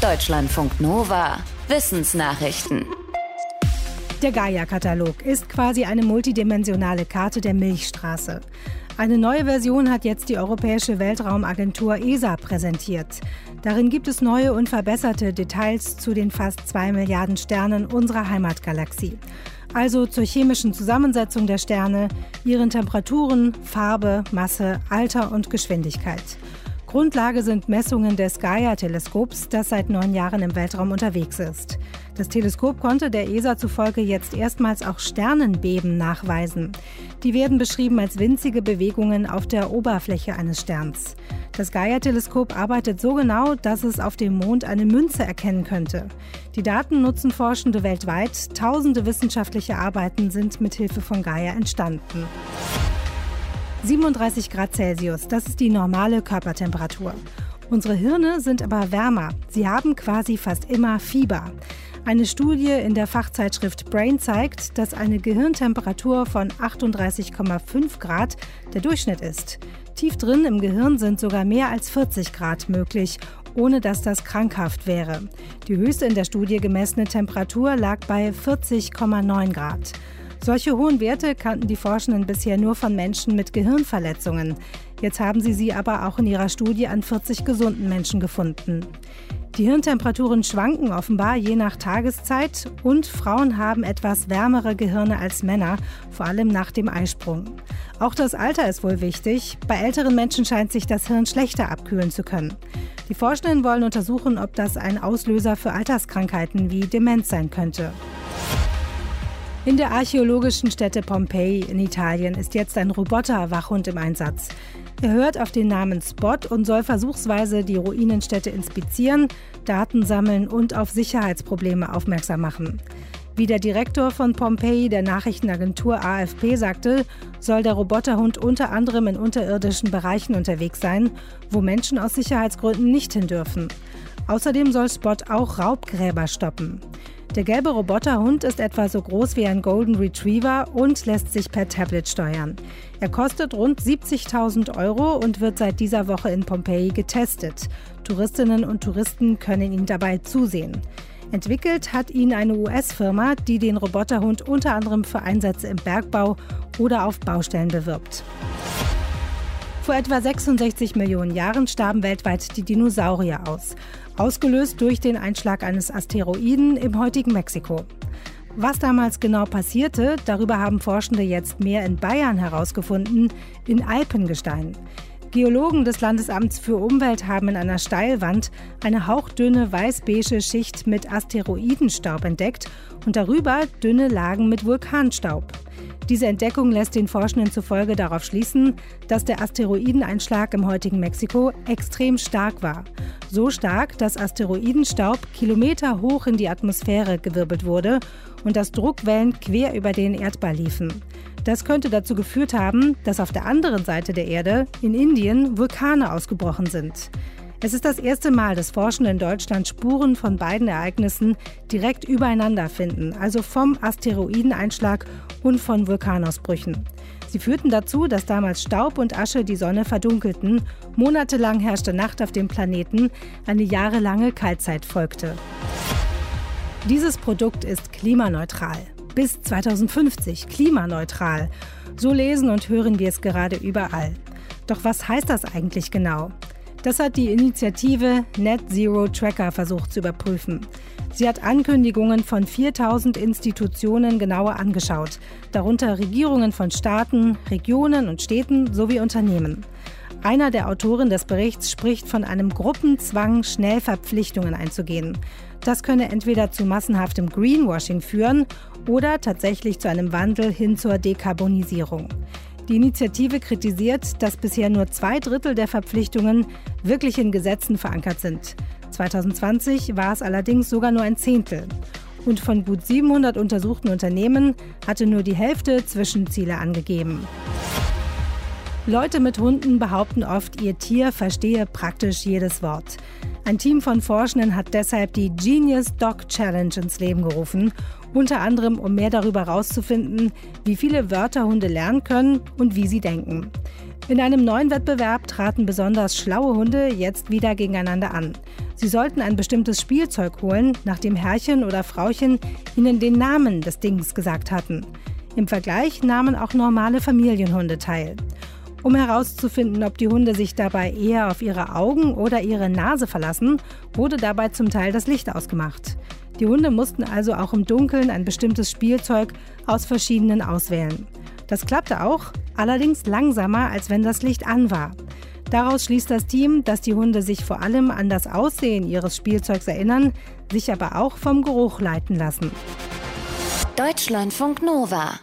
Deutschlandfunk Nova. Wissensnachrichten. Der Gaia-Katalog ist quasi eine multidimensionale Karte der Milchstraße. Eine neue Version hat jetzt die Europäische Weltraumagentur ESA präsentiert. Darin gibt es neue und verbesserte Details zu den fast zwei Milliarden Sternen unserer Heimatgalaxie. Also zur chemischen Zusammensetzung der Sterne, ihren Temperaturen, Farbe, Masse, Alter und Geschwindigkeit. Grundlage sind Messungen des Gaia-Teleskops, das seit neun Jahren im Weltraum unterwegs ist. Das Teleskop konnte der ESA zufolge jetzt erstmals auch Sternenbeben nachweisen. Die werden beschrieben als winzige Bewegungen auf der Oberfläche eines Sterns. Das Gaia-Teleskop arbeitet so genau, dass es auf dem Mond eine Münze erkennen könnte. Die Daten nutzen Forschende weltweit. Tausende wissenschaftliche Arbeiten sind mit Hilfe von Gaia entstanden. 37 Grad Celsius, das ist die normale Körpertemperatur. Unsere Hirne sind aber wärmer. Sie haben quasi fast immer Fieber. Eine Studie in der Fachzeitschrift Brain zeigt, dass eine Gehirntemperatur von 38,5 Grad der Durchschnitt ist. Tief drin im Gehirn sind sogar mehr als 40 Grad möglich, ohne dass das krankhaft wäre. Die höchste in der Studie gemessene Temperatur lag bei 40,9 Grad. Solche hohen Werte kannten die Forschenden bisher nur von Menschen mit Gehirnverletzungen. Jetzt haben sie sie aber auch in ihrer Studie an 40 gesunden Menschen gefunden. Die Hirntemperaturen schwanken offenbar je nach Tageszeit und Frauen haben etwas wärmere Gehirne als Männer, vor allem nach dem Eisprung. Auch das Alter ist wohl wichtig. Bei älteren Menschen scheint sich das Hirn schlechter abkühlen zu können. Die Forschenden wollen untersuchen, ob das ein Auslöser für Alterskrankheiten wie Demenz sein könnte. In der archäologischen Stätte Pompeji in Italien ist jetzt ein Roboter-Wachhund im Einsatz. Er hört auf den Namen Spot und soll versuchsweise die Ruinenstätte inspizieren, Daten sammeln und auf Sicherheitsprobleme aufmerksam machen. Wie der Direktor von Pompeji der Nachrichtenagentur AFP sagte, soll der Roboterhund unter anderem in unterirdischen Bereichen unterwegs sein, wo Menschen aus Sicherheitsgründen nicht hin dürfen. Außerdem soll Spot auch Raubgräber stoppen. Der gelbe Roboterhund ist etwa so groß wie ein Golden Retriever und lässt sich per Tablet steuern. Er kostet rund 70.000 Euro und wird seit dieser Woche in Pompeji getestet. Touristinnen und Touristen können ihn dabei zusehen. Entwickelt hat ihn eine US-Firma, die den Roboterhund unter anderem für Einsätze im Bergbau oder auf Baustellen bewirbt. Vor etwa 66 Millionen Jahren starben weltweit die Dinosaurier aus ausgelöst durch den Einschlag eines Asteroiden im heutigen Mexiko. Was damals genau passierte, darüber haben Forschende jetzt mehr in Bayern herausgefunden, in Alpengestein. Geologen des Landesamts für Umwelt haben in einer Steilwand eine hauchdünne weiß-beige Schicht mit Asteroidenstaub entdeckt und darüber dünne Lagen mit Vulkanstaub. Diese Entdeckung lässt den Forschenden zufolge darauf schließen, dass der Asteroideneinschlag im heutigen Mexiko extrem stark war. So stark, dass Asteroidenstaub Kilometer hoch in die Atmosphäre gewirbelt wurde und dass Druckwellen quer über den Erdball liefen. Das könnte dazu geführt haben, dass auf der anderen Seite der Erde, in Indien, Vulkane ausgebrochen sind. Es ist das erste Mal, dass Forschende in Deutschland Spuren von beiden Ereignissen direkt übereinander finden, also vom Asteroideneinschlag und von Vulkanausbrüchen. Sie führten dazu, dass damals Staub und Asche die Sonne verdunkelten. Monatelang herrschte Nacht auf dem Planeten, eine jahrelange Kaltzeit folgte. Dieses Produkt ist klimaneutral. Bis 2050 klimaneutral. So lesen und hören wir es gerade überall. Doch was heißt das eigentlich genau? Das hat die Initiative Net Zero Tracker versucht zu überprüfen. Sie hat Ankündigungen von 4000 Institutionen genauer angeschaut, darunter Regierungen von Staaten, Regionen und Städten sowie Unternehmen. Einer der Autoren des Berichts spricht von einem Gruppenzwang, schnell Verpflichtungen einzugehen. Das könne entweder zu massenhaftem Greenwashing führen oder tatsächlich zu einem Wandel hin zur Dekarbonisierung. Die Initiative kritisiert, dass bisher nur zwei Drittel der Verpflichtungen wirklich in Gesetzen verankert sind. 2020 war es allerdings sogar nur ein Zehntel. Und von gut 700 untersuchten Unternehmen hatte nur die Hälfte Zwischenziele angegeben. Leute mit Hunden behaupten oft, ihr Tier verstehe praktisch jedes Wort. Ein Team von Forschenden hat deshalb die Genius Dog Challenge ins Leben gerufen unter anderem um mehr darüber herauszufinden, wie viele Wörter Hunde lernen können und wie sie denken. In einem neuen Wettbewerb traten besonders schlaue Hunde jetzt wieder gegeneinander an. Sie sollten ein bestimmtes Spielzeug holen, nachdem Herrchen oder Frauchen ihnen den Namen des Dings gesagt hatten. Im Vergleich nahmen auch normale Familienhunde teil. Um herauszufinden, ob die Hunde sich dabei eher auf ihre Augen oder ihre Nase verlassen, wurde dabei zum Teil das Licht ausgemacht. Die Hunde mussten also auch im Dunkeln ein bestimmtes Spielzeug aus verschiedenen auswählen. Das klappte auch, allerdings langsamer, als wenn das Licht an war. Daraus schließt das Team, dass die Hunde sich vor allem an das Aussehen ihres Spielzeugs erinnern, sich aber auch vom Geruch leiten lassen. Deutschlandfunk Nova